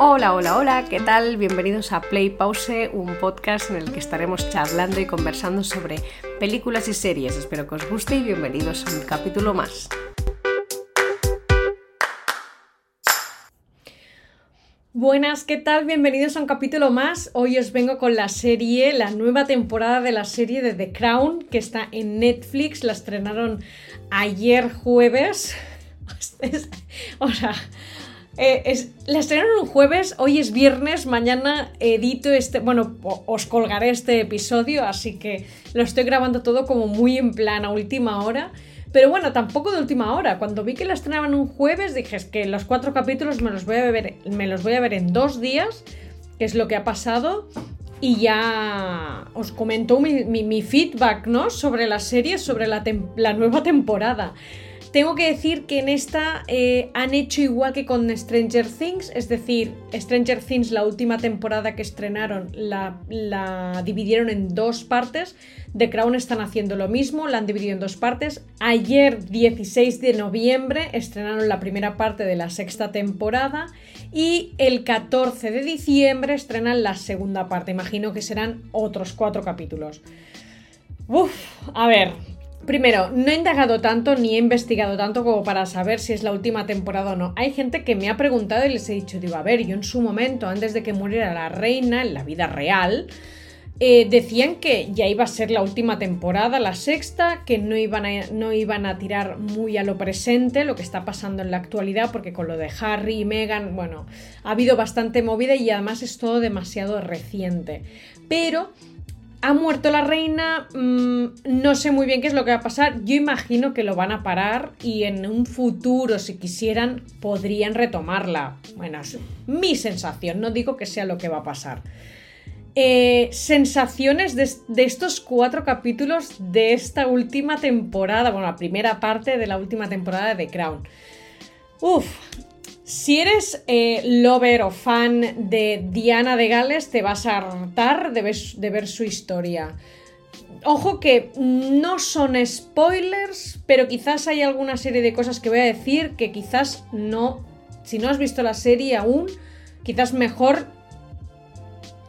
Hola, hola, hola, ¿qué tal? Bienvenidos a Play Pause, un podcast en el que estaremos charlando y conversando sobre películas y series. Espero que os guste y bienvenidos a un capítulo más. Buenas, ¿qué tal? Bienvenidos a un capítulo más. Hoy os vengo con la serie, la nueva temporada de la serie de The Crown, que está en Netflix. La estrenaron ayer jueves. o sea, eh, es, la estrenaron un jueves, hoy es viernes, mañana edito este, bueno, os colgaré este episodio, así que lo estoy grabando todo como muy en plan a última hora. Pero bueno, tampoco de última hora. Cuando vi que la estrenaban un jueves, dije que los cuatro capítulos me los voy a ver, me los voy a ver en dos días, que es lo que ha pasado. Y ya os comento mi, feedback, ¿no? Sobre la serie, sobre la nueva temporada. Tengo que decir que en esta eh, han hecho igual que con Stranger Things, es decir, Stranger Things, la última temporada que estrenaron, la, la, dividieron en dos partes. The Crown están haciendo lo mismo, la han dividido en dos partes. Ayer, 16 de noviembre, estrenaron la primera parte de la sexta temporada y el 14 de diciembre estrenan la segunda parte. Imagino que serán otros cuatro capítulos. Uf, a ver, Primero, no he indagado tanto ni he investigado tanto como para saber si es la última temporada o no. Hay gente que me ha preguntado y les he dicho, digo, a ver, yo en su momento, antes de que muriera la reina, en la vida real, eh, decían que ya iba a ser la última temporada, la sexta, que no iban, a, no iban a tirar muy a lo presente lo que está pasando en la actualidad, porque con lo de Harry y Meghan, bueno, ha habido bastante movida y además es todo demasiado reciente. Pero ha muerto la reina, mm, no sé muy bien qué es lo que va a pasar, yo imagino que lo van a parar y en un futuro, si quisieran, podrían retomarla. Bueno, es mi sensación, no digo que sea lo que va a pasar. Eh, sensaciones de, de, estos cuatro capítulos de esta última temporada, bueno, la primera parte de la última temporada de The Crown. Uf, si eres eh, lover o fan de Diana de Gales, te vas a hartar de ver, su historia. Ojo que no son spoilers, pero quizás hay alguna serie de cosas que voy a decir que quizás no, si no has visto la serie aún, quizás mejor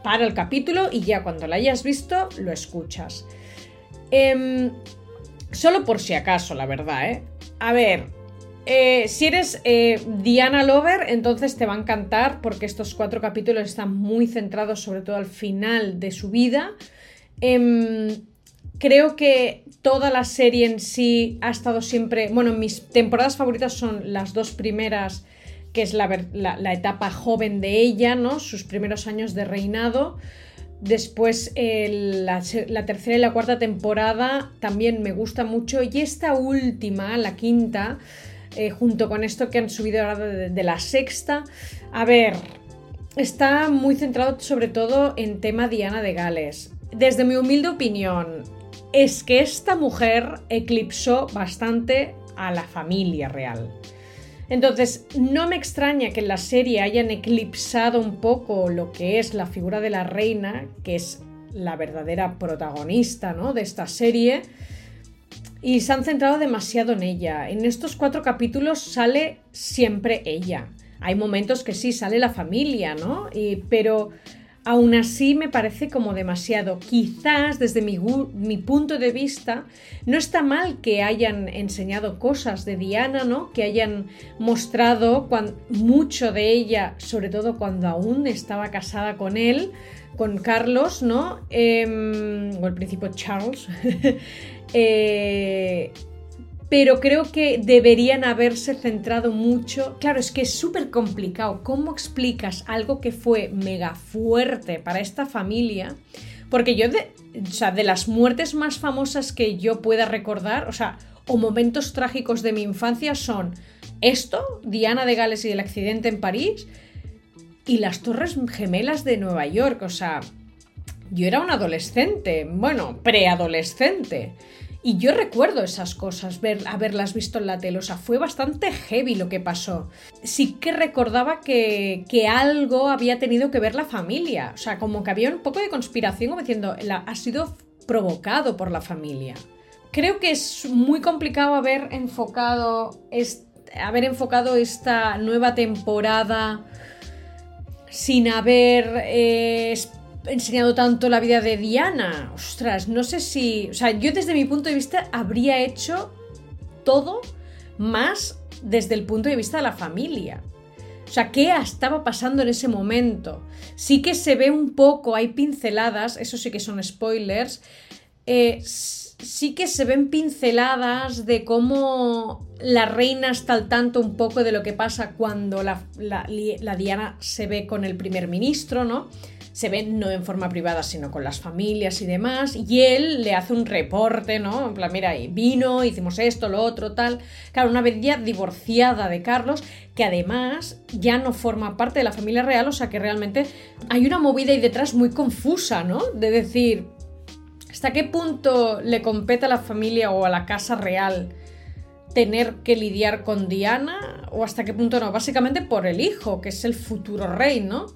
para el capítulo y ya cuando la hayas visto lo escuchas. Em, solo por si acaso, la verdad, ¿eh? A ver, eh, si eres eh, Diana Lover, entonces te va a encantar porque estos cuatro capítulos están muy centrados sobre todo al final de su vida. Em, creo que toda la serie en sí ha estado siempre... Bueno, mis temporadas favoritas son las dos primeras, que es la, etapa joven de ella, ¿no? Sus primeros años de reinado. Después la, la, tercera y la cuarta temporada también me gusta mucho. Y esta última, la quinta, eh, junto con esto que han subido ahora de, la sexta. A ver, está muy centrado sobre todo en tema Diana de Gales. Desde mi humilde opinión, es que esta mujer eclipsó bastante a la familia real. Entonces, no me extraña que en la serie hayan eclipsado un poco lo que es la figura de la reina, que es la verdadera protagonista ¿no? de esta serie, y se han centrado demasiado en ella. En estos cuatro capítulos sale siempre ella. Hay momentos que sí sale la familia, ¿no? pero aún así me parece como demasiado. Quizás desde mi, punto de vista no está mal que hayan enseñado cosas de Diana, ¿no? Que hayan mostrado mucho de ella, sobre todo cuando aún estaba casada con él, con Carlos, ¿no? Em, o el príncipe Charles. Eh, pero creo que deberían haberse centrado mucho. Claro, es que es súper complicado. ¿Cómo explicas algo que fue mega fuerte para esta familia? Porque yo, o sea, de las muertes más famosas que yo pueda recordar, o sea, o momentos trágicos de mi infancia son esto, Diana de Gales y el accidente en París, y las Torres Gemelas de Nueva York. O sea, yo era un adolescente, bueno, preadolescente. Y yo recuerdo esas cosas, ver, haberlas visto en la tele. O sea, fue bastante heavy lo que pasó. Sí que recordaba que, que algo había tenido que ver la familia. O sea, como que había un poco de conspiración, como diciendo, ha sido provocado por la familia. Creo que es muy complicado haber enfocado, haber enfocado esta nueva temporada sin haber eh, enseñado tanto la vida de Diana. Ostras, no sé si. O sea, yo desde mi punto de vista habría hecho todo más desde el punto de vista de la familia. O sea, ¿qué estaba pasando en ese momento? Sí que se ve un poco, hay pinceladas, eso sí que son spoilers. Eh, sí que se ven pinceladas de cómo la reina está al tanto un poco de lo que pasa cuando la, la Diana se ve con el primer ministro, ¿no? Se ven no en forma privada, sino con las familias y demás, y él le hace un reporte, ¿no? En plan, mira, vino, hicimos esto, lo otro, tal. Claro, una vez ya divorciada de Carlos, que además ya no forma parte de la familia real, o sea que realmente hay una movida ahí detrás muy confusa, ¿no? De decir, ¿hasta qué punto le compete a la familia o a la casa real? tener que lidiar con Diana o hasta qué punto no, básicamente por el hijo, que es el futuro rey, ¿no?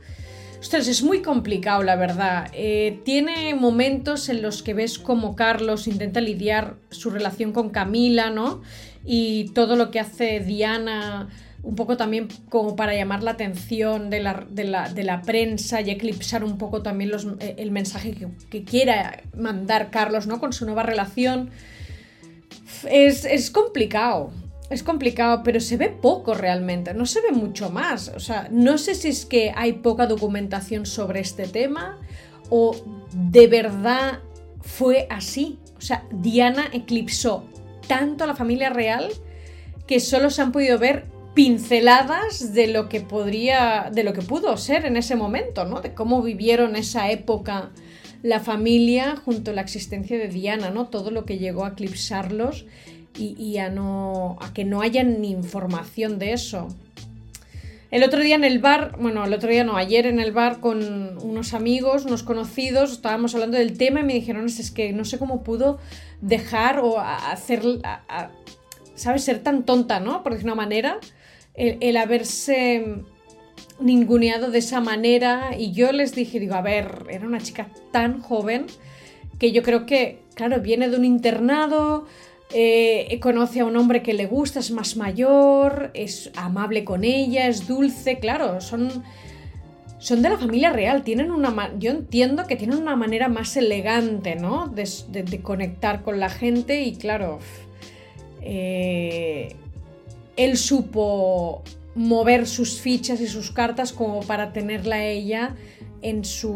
Ostras, es muy complicado, la verdad. Eh, tiene momentos en los que ves como Carlos intenta lidiar su relación con Camila, ¿no? Y todo lo que hace Diana, un poco también como para llamar la atención de la, prensa y eclipsar un poco también eh, el mensaje que, quiera mandar Carlos, ¿no? Con su nueva relación. Es complicado es complicado, pero se ve poco realmente, no se ve mucho más. O sea, no sé si es que hay poca documentación sobre este tema o de verdad fue así. O sea, Diana eclipsó tanto a la familia real que solo se han podido ver pinceladas de lo que podría, de lo que pudo ser en ese momento, ¿no? De cómo vivieron esa época la familia junto a la existencia de Diana, ¿no? Todo lo que llegó a eclipsarlos y, a, no, a que no haya ni información de eso. El otro día en el bar, bueno, el otro día no, ayer en el bar con unos amigos, unos conocidos, estábamos hablando del tema y me dijeron, es que no sé cómo pudo dejar o hacer, ¿sabes? Ser tan tonta, ¿no? Por decir una manera, el, haberse ninguneado de esa manera. Y yo les dije, digo, a ver, era una chica tan joven que yo creo que, claro, viene de un internado, eh, conoce a un hombre que le gusta, es más mayor, es amable con ella, es dulce, claro, son, son de la familia real, tienen una, yo entiendo que tienen una manera más elegante, ¿no? De, conectar con la gente y claro, eh, él supo mover sus fichas y sus cartas como para tenerla ella en su,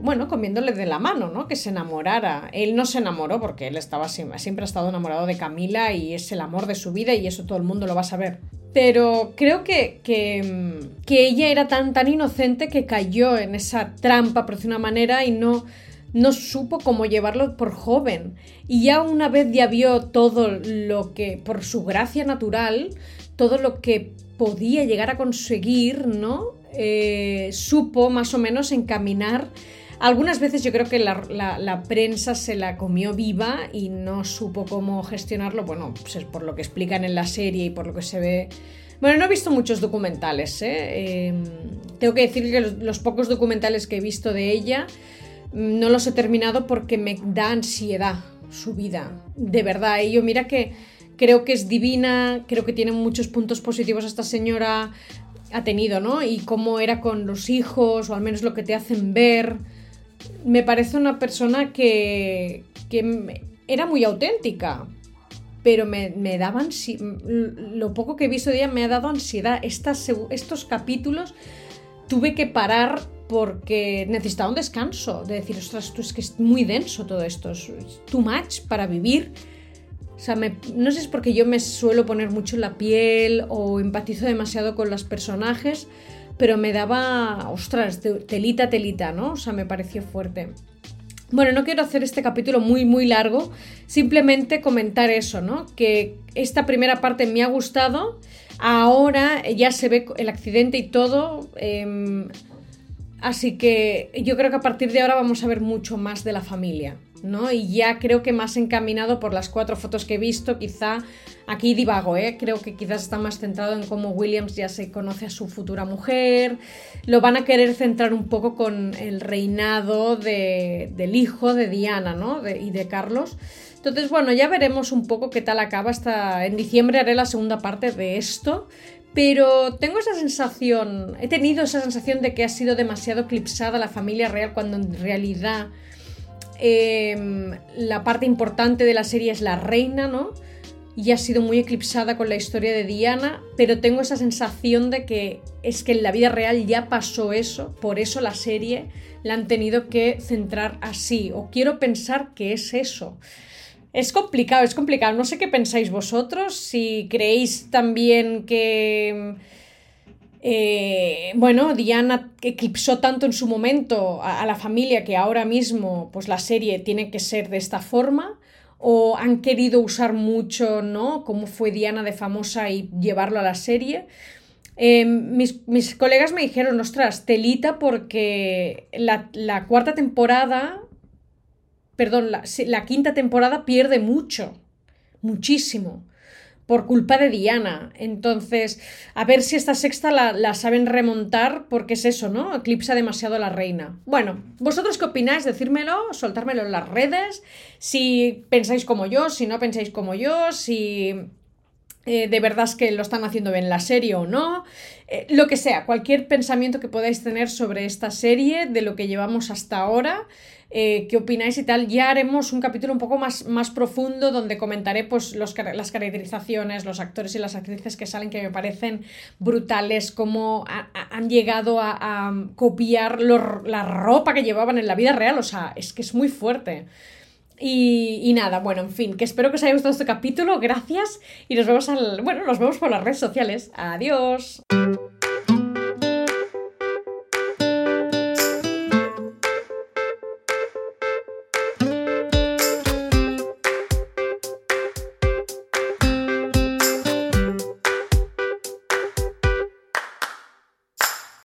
bueno, comiéndole de la mano, ¿no? Que se enamorara. Él no se enamoró porque él estaba siempre, ha estado enamorado de Camila y es el amor de su vida y eso todo el mundo lo va a saber. Pero creo que, que, que ella era tan, tan inocente que cayó en esa trampa, por decir una manera, y no, no supo cómo llevarlo por joven. Y ya una vez ya vio todo lo que, por su gracia natural, todo lo que podía llegar a conseguir, ¿no? Eh, supo más o menos encaminar. Algunas veces yo creo que la, prensa se la comió viva y no supo cómo gestionarlo. Bueno, pues es por lo que explican en la serie y por lo que se ve. Bueno, no he visto muchos documentales. ¿eh? Em, tengo que decir que los, pocos documentales que he visto de ella mm, no los he terminado porque me da ansiedad su vida. De verdad, y yo mira que creo que es divina, creo que tiene muchos puntos positivos esta señora, ha tenido, ¿no? Y cómo era con los hijos, o al menos lo que te hacen ver. Me parece una persona que, que era muy auténtica, pero me, me daban, lo poco que he visto de ella me ha dado ansiedad. Estas, estos capítulos tuve que parar porque necesitaba un descanso, de decir, ostras, esto es que es muy denso todo esto, es too much para vivir o sea, no sé si es porque yo me suelo poner mucho la piel o empatizo demasiado con los personajes, pero me daba, ostras, telita, telita, ¿no? O sea, me pareció fuerte. Bueno, no quiero hacer este capítulo muy, muy largo, simplemente comentar eso, ¿no? Que esta primera parte me ha gustado, ahora ya se ve el accidente y todo, em, así que yo creo que a partir de ahora vamos a ver mucho más de la familia. ¿No? Y ya creo que más encaminado por las cuatro fotos que he visto, quizá aquí divago, ¿eh? Creo que quizás está más centrado en cómo Williams ya se conoce a su futura mujer. Lo van a querer centrar un poco con el reinado del hijo de Diana, ¿no? y de Carlos. Entonces, bueno, ya veremos un poco qué tal acaba. Hasta en diciembre haré la segunda parte de esto. pero tengo esa sensación, he tenido esa sensación de que ha sido demasiado eclipsada la familia real cuando en realidad em, la parte importante de la serie es la reina, ¿no? Y ha sido muy eclipsada con la historia de Diana, pero tengo esa sensación de que es que en la vida real ya pasó eso, por eso la serie la han tenido que centrar así, o quiero pensar que es eso. Es complicado, es complicado. No sé qué pensáis vosotros, si creéis también que... Eh, bueno, Diana eclipsó tanto en su momento a, la familia que ahora mismo pues la serie tiene que ser de esta forma o han querido usar mucho, ¿no? Cómo fue Diana de famosa y llevarlo a la serie. Eh, mis, mis, colegas me dijeron, ostras, telita porque la, la cuarta temporada perdón, la, quinta temporada pierde mucho, muchísimo, por culpa de Diana. Entonces, a ver si esta sexta la, saben remontar, porque es eso, ¿no? Eclipsa demasiado a la reina. Bueno, ¿vosotros qué opináis? Decírmelo, soltármelo en las redes, si pensáis como yo, si no pensáis como yo, si eh, de verdad es que lo están haciendo bien la serie o no, eh, lo que sea, cualquier pensamiento que podáis tener sobre esta serie, de lo que llevamos hasta ahora. Eh, qué opináis y tal. Ya haremos un capítulo un poco más, más profundo donde comentaré pues, los, las caracterizaciones, los actores y las actrices que salen que me parecen brutales, cómo han llegado a, copiar la ropa que llevaban en la vida real. O sea, es que es muy fuerte. Y, y, nada, bueno, en fin, que espero que os haya gustado este capítulo, gracias y nos vemos al, bueno, nos vemos por las redes sociales. Adiós.